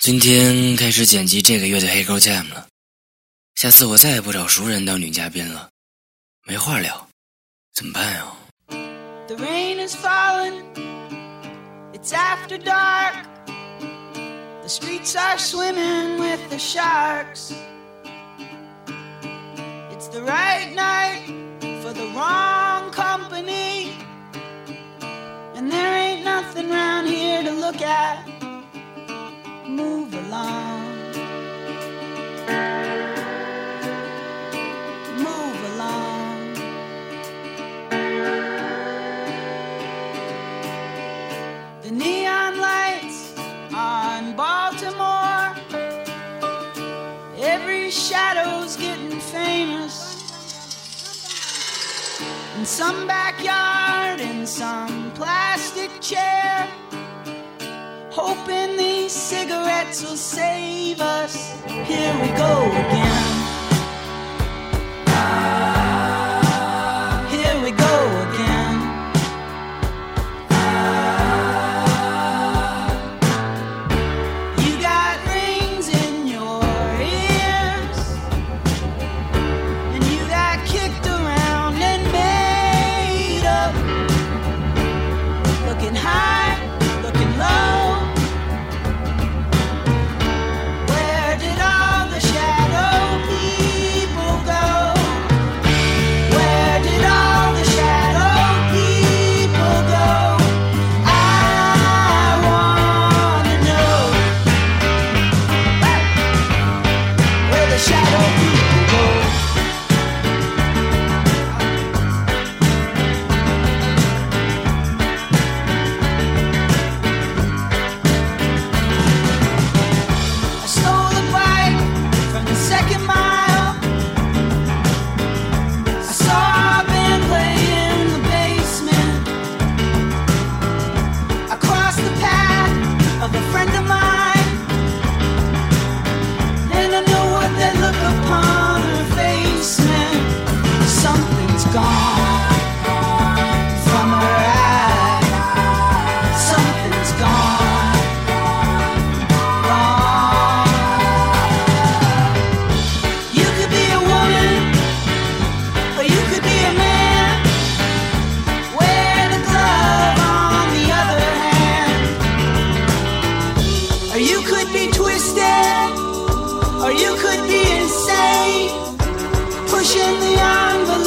今天开始剪辑这个月的黑沟 Jam 了，下次我再也不找熟人当女嘉宾了，没话聊，怎么办呀？The rain is falling, it's after dark. The streets are swimming with the sharks. It's the right night for the wrong company. And there ain't nothing round here to look at. Move along. Move along. The neon lights on Baltimore. Every shadow's getting famous. In some backyard, in some plastic chair. Hoping these will save us. Here we go you could be twisted, or you could be insane. Pushing the envelope